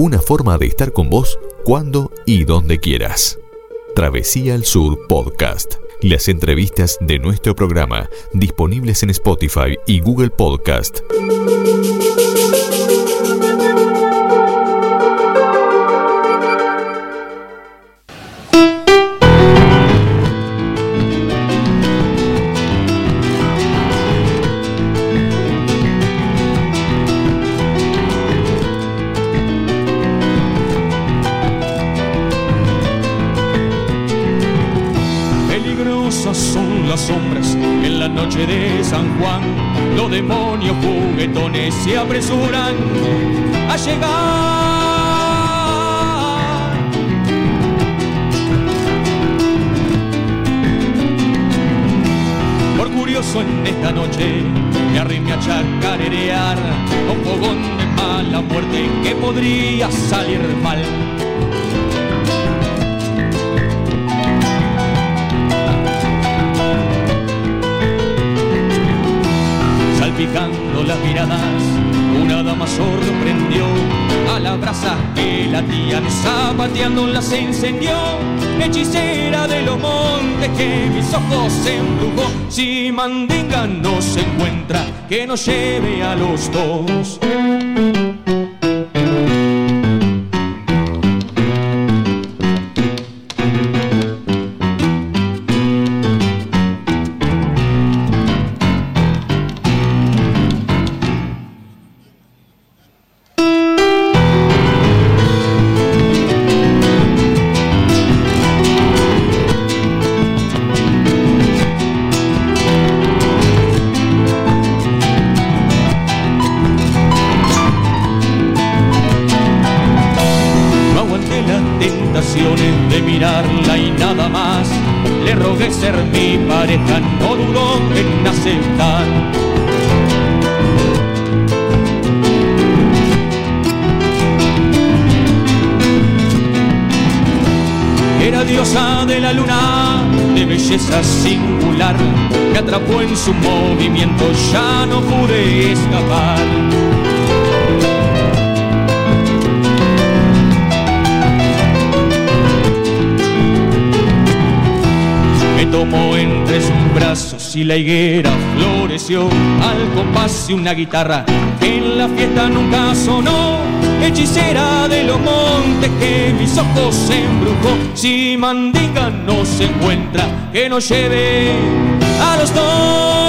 una forma de estar con vos cuando y donde quieras. Travesía al Sur Podcast. Las entrevistas de nuestro programa disponibles en Spotify y Google Podcast. A llegar. Por curioso en esta noche me arrimé a chacarerear un fogón de mala muerte que podría salir mal. salpicando las miradas, una dama sorprendió a la brasa que latían zapateando las encendió. Hechicera de los montes que mis ojos embrujó. Si Mandinga no se encuentra, que nos lleve a los dos. Diosa de la luna, de belleza singular. Me atrapó en su movimiento, ya no pude escapar. Me tomó entre sus brazos y la higuera floreció al compás de una guitarra que en la fiesta nunca sonó. Hechicera de los montes que mis ojos embrujó. Si Mandinga no se encuentra, que nos lleve a los dos.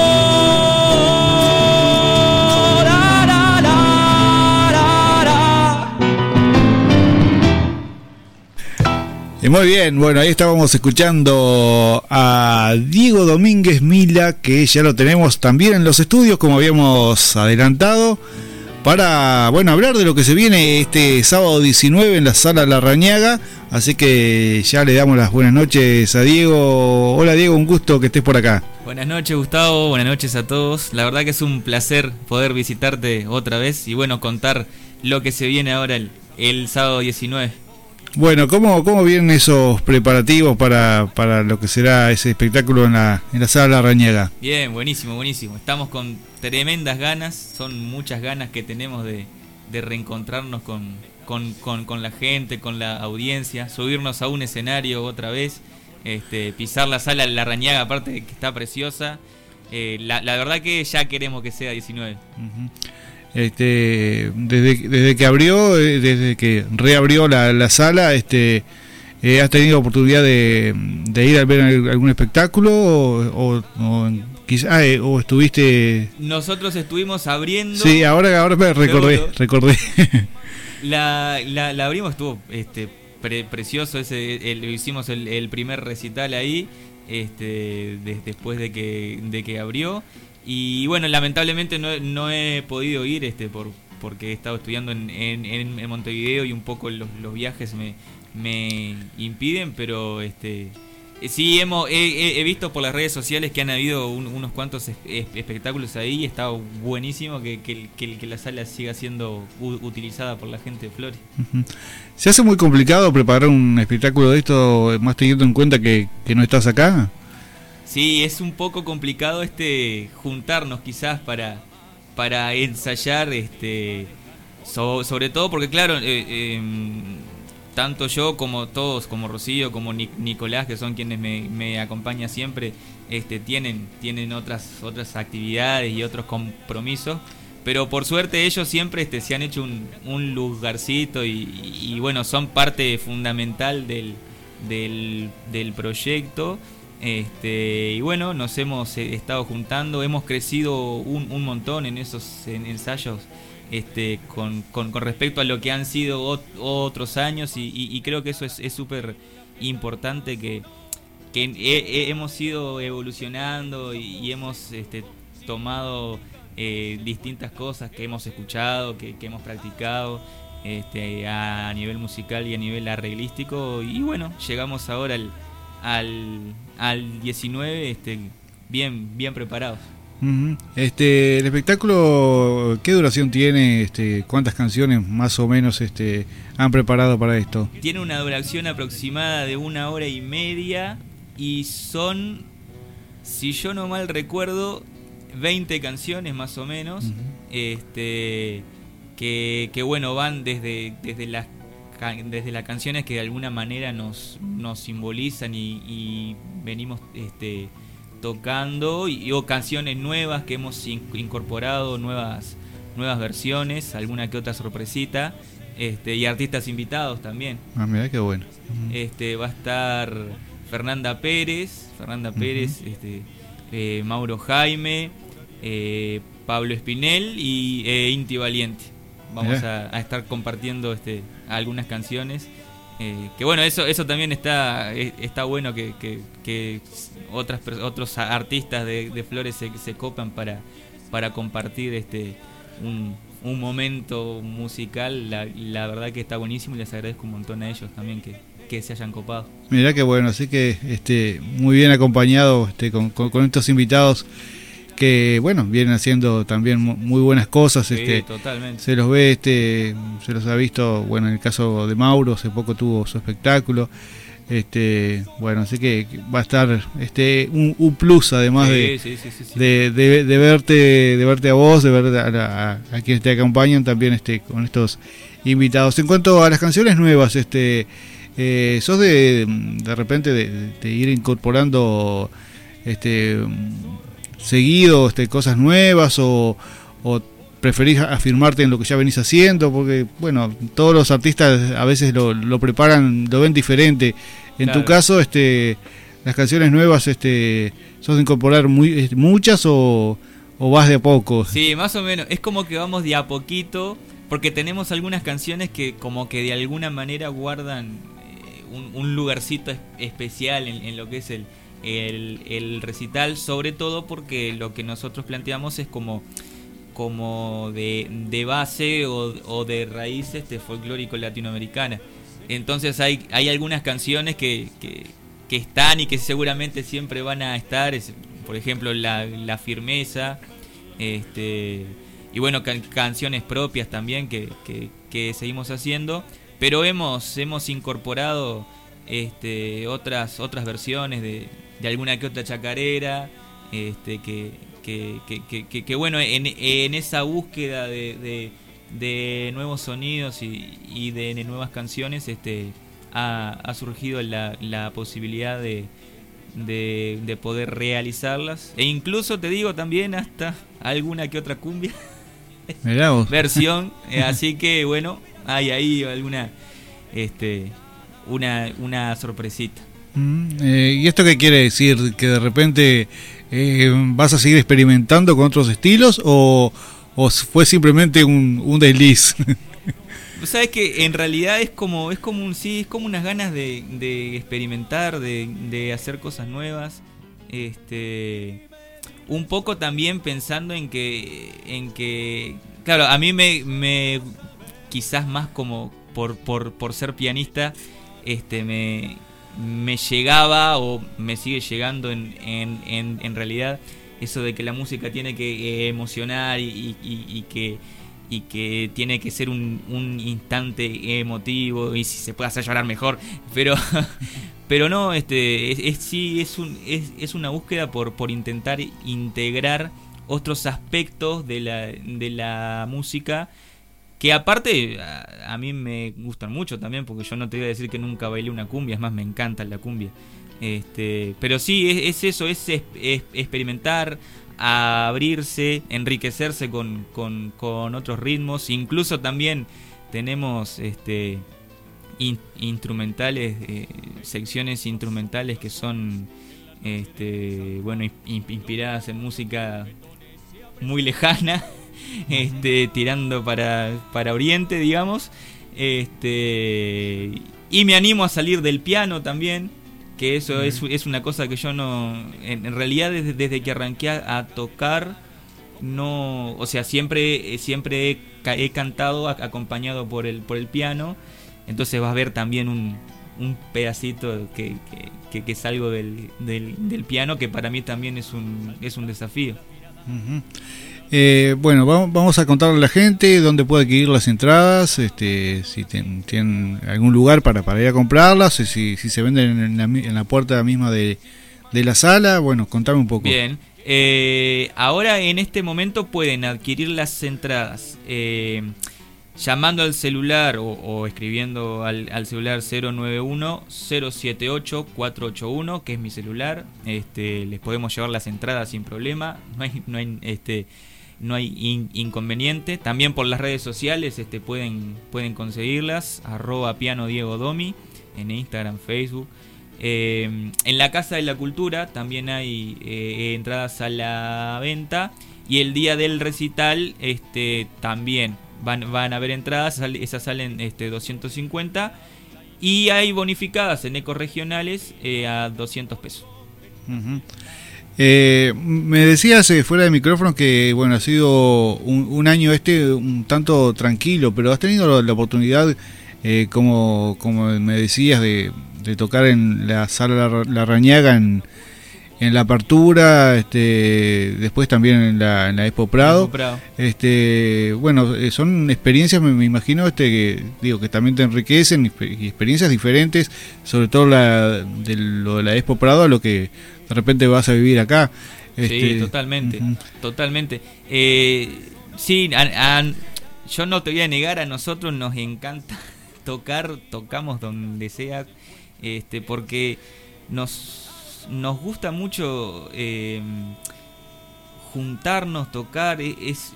Muy bien, bueno, ahí estábamos escuchando a Diego Domínguez Mila, que ya lo tenemos también en los estudios, como habíamos adelantado, para, bueno, hablar de lo que se viene este sábado 19 en la sala La Rañaga. Así que ya le damos las buenas noches a Diego. Hola Diego, un gusto que estés por acá. Buenas noches Gustavo, buenas noches a todos. La verdad que es un placer poder visitarte otra vez y bueno, contar lo que se viene ahora el, el sábado 19. Bueno, ¿cómo, cómo vienen esos preparativos para, para lo que será ese espectáculo en la, en la sala La Rañaga? Bien, buenísimo, buenísimo. Estamos con tremendas ganas, son muchas ganas que tenemos de, de reencontrarnos con, con, con, con la gente, con la audiencia, subirnos a un escenario otra vez, este, pisar la sala La Rañaga, aparte de que está preciosa. Eh, la, la verdad que ya queremos que sea 19. Ujú. Este, desde, desde que abrió, eh, desde que reabrió la, la sala, este, eh, ¿has tenido oportunidad de, de ir a ver al- algún espectáculo o, o, o quizá, eh, o estuviste? Nosotros estuvimos abriendo... Sí, ahora, ahora me recordé, Seguro. recordé. La, la, la abrimos, estuvo este, pre- precioso. Ese, el- hicimos el, el primer recital ahí, este, de- después de que, de que abrió. Y bueno, lamentablemente no, no he podido ir este, por, porque he estado estudiando en, en, en- Montevideo y un poco los, los viajes me, me impiden, pero este, eh, sí hemos, he, visto por las redes sociales que han habido un- unos cuantos es- es- espectáculos ahí y está buenísimo que, que, que- que la sala siga siendo utilizada por la gente de Flores. ¿Se hace muy complicado preparar un espectáculo de esto, más teniendo en cuenta que, que no estás acá? Sí, es un poco complicado este juntarnos quizás para, para ensayar este sobre todo porque, claro, eh, em, tanto yo como todos, como Rocío, como Nicolás, que son quienes me, me acompañan siempre, este, tienen, tienen otras, otras actividades y otros compromisos. Pero por suerte ellos siempre este, se han hecho un, un lugarcito y, bueno, son parte fundamental del, del, proyecto. Este, y bueno, nos hemos eh, estado juntando, hemos crecido un, un montón en esos ensayos este, con, con, respecto a lo que han sido otros años y, creo que eso es súper importante que, que hemos ido evolucionando y, hemos este, tomado eh, distintas cosas que hemos escuchado, que, hemos practicado este, a nivel musical y a nivel arreglístico y bueno, llegamos ahora al, al, al 19 este, bien, bien preparados. Este, el espectáculo, ¿qué duración tiene? Este, ¿Cuántas canciones más o menos este, han preparado para esto? Tiene una duración aproximada de una hora y media y son, si yo no mal recuerdo, 20 canciones más o menos. Este, que, que, bueno, van desde, desde las desde las canciones que de alguna manera nos, nos simbolizan y, y venimos este, tocando y, o canciones nuevas que hemos incorporado, nuevas, nuevas versiones, alguna que otra sorpresita. Este, y artistas invitados también. Ah, mira qué bueno. Este, va a estar Fernanda Pérez, Fernanda Pérez, este, eh, Mauro Jaime, eh, Pablo Espinel y eh, Inti Valiente. Vamos a, estar compartiendo este, algunas canciones. que bueno, eso, eso también está, está bueno que, que otras otros artistas de, Flores se, se, copan para, para compartir este un, un momento musical. La, la, verdad que está buenísimo y les agradezco un montón a ellos también que, que se hayan copado. Mirá que bueno, así que este muy bien acompañado este, con, con, estos invitados que bueno vienen haciendo también muy buenas cosas este totalmente. se los ve este se los ha visto bueno en el caso de Mauro hace poco tuvo su espectáculo este, bueno, así que va a estar este un, plus además de, de, de, verte de verte a vos, de ver a, a, quienes te acompañan también este con estos invitados. En cuanto a las canciones nuevas, este eh, sos de de repente de, ir incorporando este seguido este cosas nuevas o, o preferís afirmarte en lo que ya venís haciendo, porque, bueno, todos los artistas a veces lo, lo preparan, lo ven diferente. En tu caso, este, las canciones nuevas, este, ¿sos de incorporar muy, muchas o, vas de a poco? Sí, más o menos. Es como que vamos de a poquito, porque tenemos algunas canciones que como que de alguna manera guardan eh, un, lugarcito especial en, lo que es el, el recital, sobre todo porque lo que nosotros planteamos es como como de, de base o, de raíz este folclórico latinoamericana. Entonces hay, hay algunas canciones que, que, están y que seguramente siempre van a estar, por ejemplo la, la firmeza, este, y bueno, canciones propias también que, que, seguimos haciendo, pero hemos, hemos incorporado este, otras, otras versiones de, de alguna que otra chacarera, este, que, que, que, que, bueno, en, en, esa búsqueda de, de, nuevos sonidos y, y de, nuevas canciones, este, ha, ha surgido la, la posibilidad de, de, poder realizarlas. E incluso te digo también hasta alguna que otra cumbia versión. Eh, así que bueno, hay ahí alguna este una, una sorpresita. Mm, eh, ¿Y esto qué quiere decir? ¿Que de repente eh, ¿Vas a seguir experimentando con otros estilos o, fue simplemente un, un desliz? Sabes que en realidad es como es como un sí es como unas ganas de, experimentar, de, hacer cosas nuevas, este un poco también pensando en que en que claro a mí me, me quizás más como por, por, por ser pianista este me me llegaba o me sigue llegando en, en, en, realidad eso de que la música tiene que eh, emocionar y, y, que y que tiene que ser un, un, instante emotivo y si se puede hacer llorar mejor pero pero no este es, sí es un es, es, una búsqueda por por intentar integrar otros aspectos de la de la música que aparte a, mí me gustan mucho también, porque yo no te voy a decir que nunca bailé una cumbia, es más, me encanta la cumbia. Este, pero sí, es, eso, es, experimentar, abrirse, enriquecerse con, con, otros ritmos. Incluso también tenemos este, instrumentales, eh, secciones instrumentales que son este, bueno, inspiradas en música muy lejana, este, tirando para, para Oriente, digamos. Este, y me animo a salir del piano también, que eso es, es, una cosa que yo no, en, realidad desde, desde, que arranqué a, tocar, no, o sea, siempre, siempre he, cantado acompañado por el, por el piano, entonces vas a ver también un, un pedacito que, que, que, salgo del, del, piano, que para mí también es un, es un desafío. Eh, bueno, vamos a contarle a la gente dónde puede adquirir las entradas, este, si tienen algún lugar para, para ir a comprarlas, si, si se venden en la, en la puerta misma de, de, la sala. Bueno, contame un poco. Bien, eh, ahora en este momento pueden adquirir las entradas. Eh, llamando al celular o, escribiendo al, celular 091-078-481, que es mi celular. Este, les podemos llevar las entradas sin problema, no hay, no hay, este, no hay inconveniente. También por las redes sociales este, pueden, pueden conseguirlas, arroba piano Diego Domi, en Instagram, Facebook. Eh, en la Casa de la Cultura también hay eh, entradas a la venta. Y el día del recital este, también van, van a haber entradas, esas salen este, 250 y hay bonificadas en ecos regionales eh, a 200 pesos. Eh, me decías eh, fuera de micrófono que bueno ha sido un, año este un tanto tranquilo, pero has tenido la, oportunidad, como, como me decías, de, de, tocar en la sala La, la Rañaga en, en la apertura, este, después también en la, en la Expo Prado. Este, bueno, eh, son experiencias, me, imagino, este, que, digo, que también te enriquecen, experiencias diferentes, sobre todo la, de lo de la Expo Prado a lo que de repente vas a vivir acá. sí, este, totalmente, totalmente. Eh, sí, yo no te voy a negar, a nosotros nos encanta tocar, tocamos donde sea, este, porque nos nos gusta mucho eh, juntarnos, tocar. E-, es,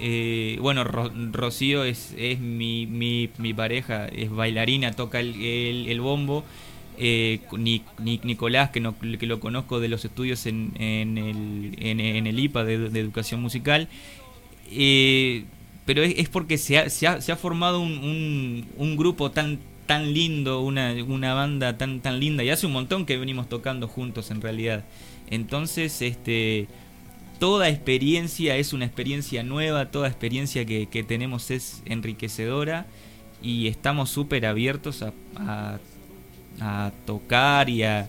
eh, bueno, Rocío es, es mi, mi, pareja, es bailarina, toca el, el, bombo. Eh, ni, Nicolás, que, no, lo conozco de los estudios en, el, IPA de, educación musical. pero es, porque se ha, formado un, grupo tan lindo, una, banda tan, linda, y hace un montón que venimos tocando juntos en realidad. Entonces, este, toda experiencia es una experiencia nueva, toda experiencia que, tenemos es enriquecedora y estamos súper abiertos a, tocar y a,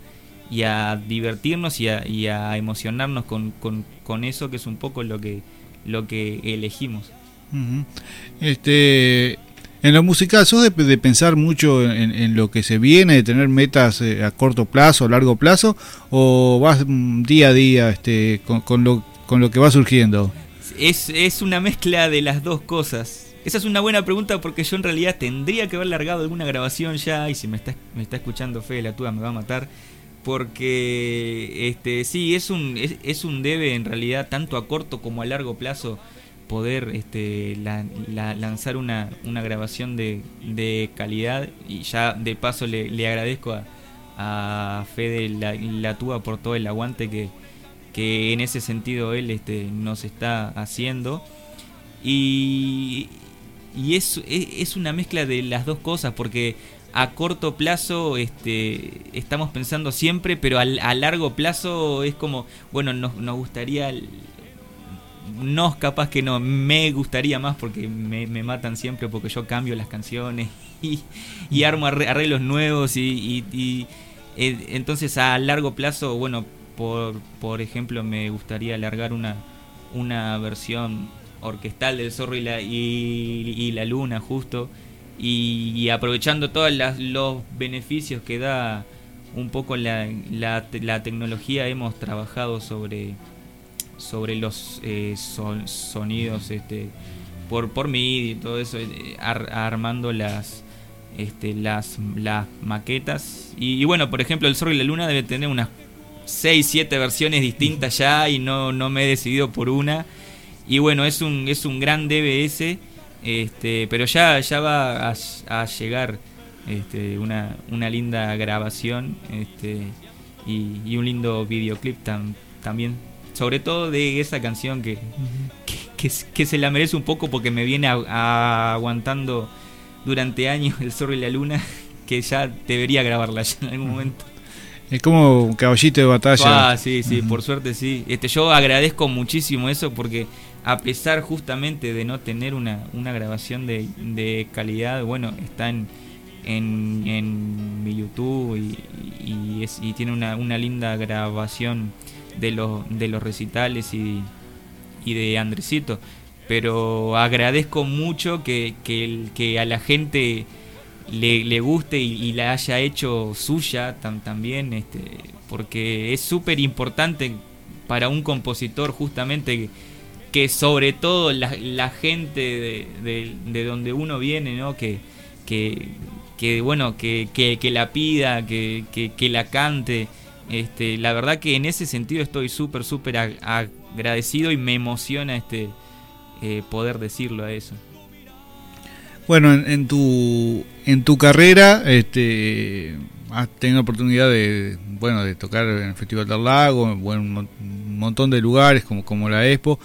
y a divertirnos y a, y a emocionarnos con, con, con, eso que es un poco lo que, lo que elegimos. Este, en lo musical, ¿sos de, pensar mucho en, lo que se viene, de tener metas eh, a corto plazo, a largo plazo, o vas mm, día a día este, con, lo, con lo que va surgiendo? Es, es una mezcla de las dos cosas. Esa es una buena pregunta porque yo en realidad tendría que haber largado alguna grabación ya y si me está, me está escuchando Fede la tuya me va a matar porque este sí es un es, un debe en realidad tanto a corto como a largo plazo poder este, lanzar una, una grabación de, de, calidad y ya de paso le, le agradezco a, a Fede la, la por todo el aguante que, que en ese sentido él este, nos está haciendo. Y, y es, es, una mezcla de las dos cosas porque a corto plazo este, estamos pensando siempre, pero a, a largo plazo es como, bueno, nos, nos gustaría no, capaz que no, me gustaría más porque me, matan siempre porque yo cambio las canciones y, armo arreglos nuevos y, eh, entonces a largo plazo, bueno, por, por ejemplo me gustaría alargar una, una versión orquestal del Zorro y la, y, la Luna justo y, aprovechando todos los beneficios que da un poco la, la, la tecnología hemos trabajado sobre sobre los eh, sonidos este, por, por mí y todo eso, eh, armando las, este, las, las maquetas. Y, bueno, por ejemplo, El Sol y la Luna debe tener unas 6, 7 versiones distintas ya y no, no me he decidido por una. Y bueno, es un, es un gran DBS, este, pero ya, ya va a, llegar este, una, una linda grabación este, y, un lindo videoclip también. Sobre todo de esa canción que, que, se la merece un poco porque me viene aguantando durante años el zorro y la luna, que ya debería grabarla ya en algún momento. Es como un caballito de batalla. Ah, sí, sí, por suerte sí. Este, yo agradezco muchísimo eso porque a pesar justamente de no tener una, una grabación de, de calidad, bueno, está en, en, mi YouTube y, es, y tiene una, una, linda grabación de los, de los recitales y, y de Andresito. Pero agradezco mucho que, que, que a la gente le, le guste y, la haya hecho suya también, este, porque es súper importante para un compositor justamente sobre todo la, gente de, de, donde uno viene, ¿no? que, que, que bueno, que, que, la pida, que, que, la cante. Este, la verdad que en ese sentido estoy súper, súper agradecido y me emociona este eh, poder decirlo a eso. Bueno, en, tu en tu carrera, este, has tenido oportunidad de bueno de tocar en el Festival del Lago, en un montón de lugares como como la Expo.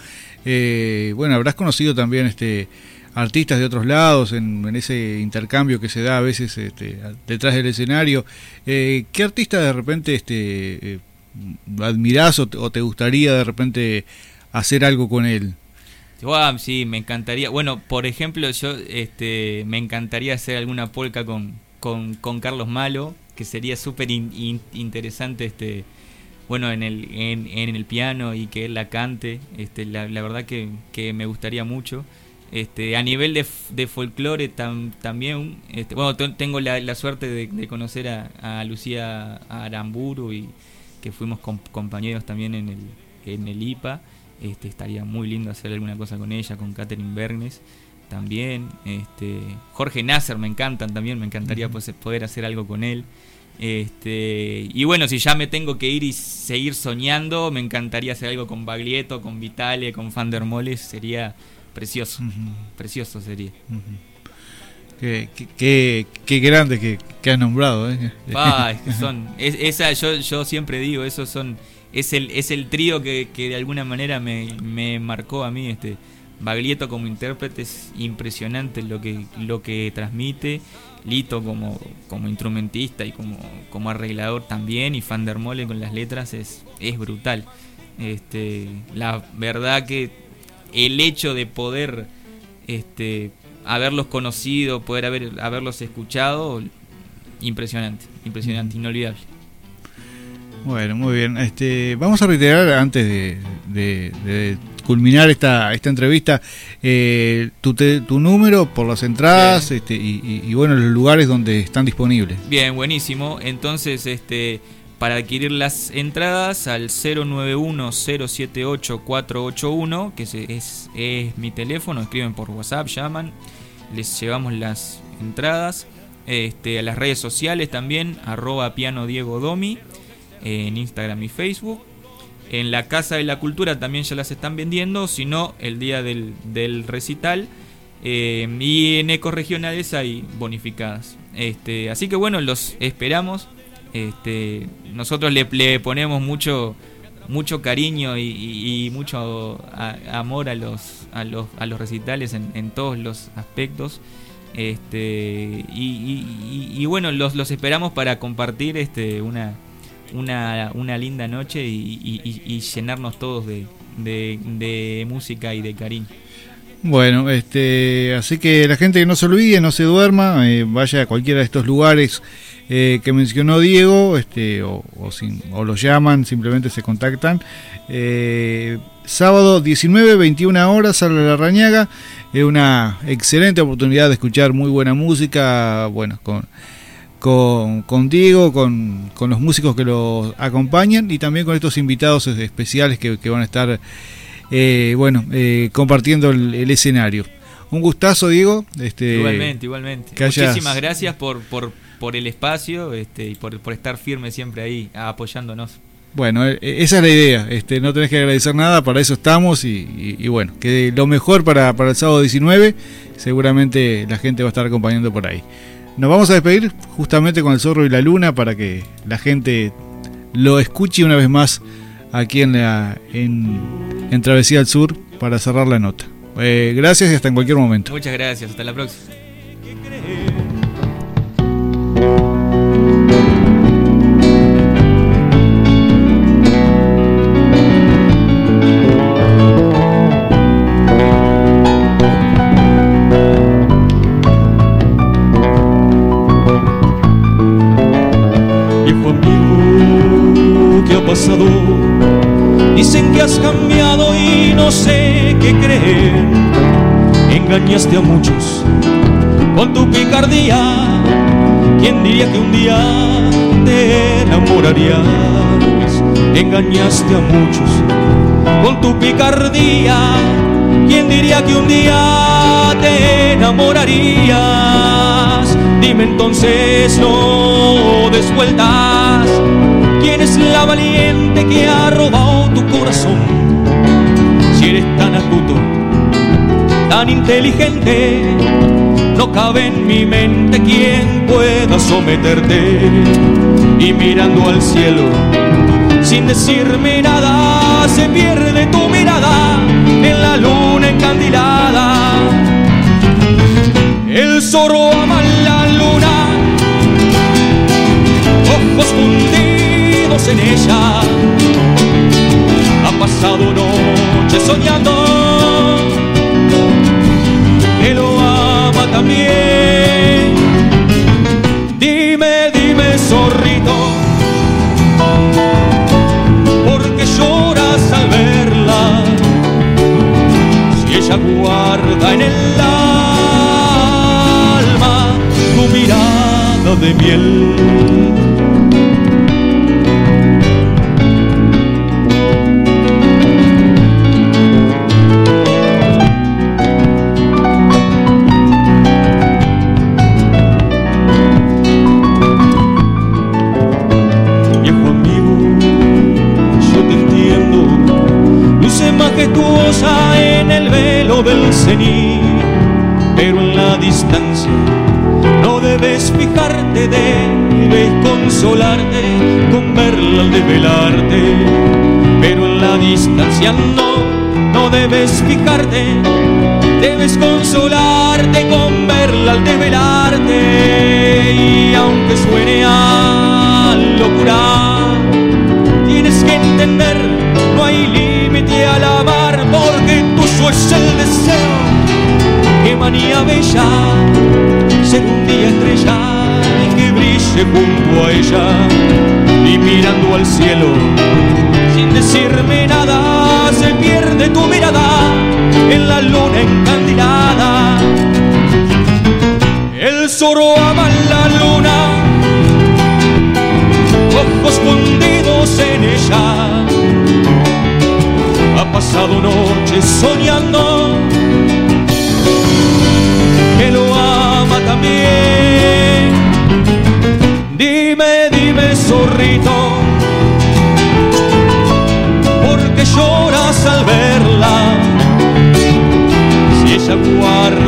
Eh, bueno, habrás conocido también este artistas de otros lados en, ese intercambio que se da a veces este, detrás del escenario. Eh, ¿Qué artista de repente este, eh, admirás o te gustaría de repente hacer algo con él? sí, me encantaría. Bueno, por ejemplo, yo este, me encantaría hacer alguna polka con, con, Carlos Malo, que sería súper interesante este, bueno, en el, en, en, el piano y que él la cante. Este, la, la verdad que, que, me gustaría mucho. Este, a nivel de, de folclore también, este, bueno, tengo la, la suerte de, conocer a, a, Lucía Aramburu y que fuimos compañeros también en el, en el IPA. Este, estaría muy lindo hacer alguna cosa con ella, con Catherine Bernes también. Este, Jorge Nasser me encantan también, me encantaría poder hacer algo con él. Este, y bueno, si ya me tengo que ir y seguir soñando, me encantaría hacer algo con Baglietto, con Vitale, con Van der Moles, sería precioso, precioso sería. Qué, qué, qué, grande que, que has nombrado. ¿eh? Ah, es que son, esa, yo, yo siempre digo, esos son es el, es el trío que, que de alguna manera me, me, marcó a mí. Este, Baglietto como intérprete es impresionante lo que, lo que transmite. Lito como, como instrumentista y como, como arreglador también. Y Van der Mole con las letras es, es brutal. Este, la verdad que el hecho de poder este, haberlos conocido, poder haber, haberlos escuchado, impresionante, impresionante, inolvidable. Bueno, muy bien. Este, vamos a reiterar antes de, culminar esta, esta entrevista eh, tu, tu, número por las entradas este, y, bueno, los lugares donde están disponibles. Bien, buenísimo. Entonces, este, para adquirir las entradas al 091-078-481, que es, es mi teléfono, escriben por WhatsApp, llaman, les llevamos las entradas. Este, a las redes sociales también, arroba piano Diego Domi en Instagram y Facebook. En la Casa de la Cultura también ya las están vendiendo, si no, el día del, recital. Eh, y en ecoregionales hay bonificadas. Este, así que bueno, los esperamos. Este, nosotros le, ponemos mucho, mucho cariño y, mucho amor a los, a los, a los recitales en, todos los aspectos. Este, y, bueno, los, los esperamos para compartir una, una, una linda noche y, llenarnos todos de, de, música y de cariño. Bueno, este, así que la gente que no se olvide, no se duerma, eh, vaya a cualquiera de estos lugares eh, que mencionó Diego, este, o, o, o, los llaman, simplemente se contactan. Eh, sábado 19, 21 horas, sale la Rañaga, es una excelente oportunidad de escuchar muy buena música, bueno, con con, con Diego, con, con, los músicos que lo acompañan y también con estos invitados especiales que, van a estar eh, bueno, eh, compartiendo el, escenario. un gustazo, Diego. Este, igualmente, igualmente. Muchísimas gracias por, por, por el espacio este, y por, por estar firme siempre ahí apoyándonos. Bueno, e, e, esa es la idea, este, no tenés que agradecer nada, para eso estamos y, bueno, que lo mejor para, para, el sábado 19, seguramente la gente va a estar acompañando por ahí. Nos vamos a despedir justamente con el zorro y la luna para que la gente lo escuche una vez más aquí en, la, en, Travesía al Sur para cerrar la nota. Eh, gracias y hasta en cualquier momento. Muchas gracias, hasta la próxima. A muchos con tu picardía. ¿Quién diría que un día te enamorarías? Engañaste a muchos con tu picardía. ¿Quién diría que un día te enamorarías? Dime entonces, no des vueltas. ¿Quién es la valiente que ha robado tu corazón? Si eres tan astuto tan inteligente, no cabe en mi mente quien pueda someterte. Y mirando al cielo, sin decirme nada, se pierde tu mirada en la luna encandilada. El zorro ama la luna, ojos fundidos en ella. Ha pasado noche soñando Si ella guarda en el alma tu mirada de miel. Pero en la distancia no, debes fijarte, debes consolarte con verla al develarte, y aunque suene a locura, tienes que entender, no hay límite al amar porque tuyo es el deseo. que manía bella ser un día estrella y que brille junto a ella y mirando al cielo sin decirme nada se pierde tu mirada en la luna encandilada. El zorro ama la luna, ojos fundidos en ella pasado noche soñando que lo ama también. Dime, dime, zorrito, savoir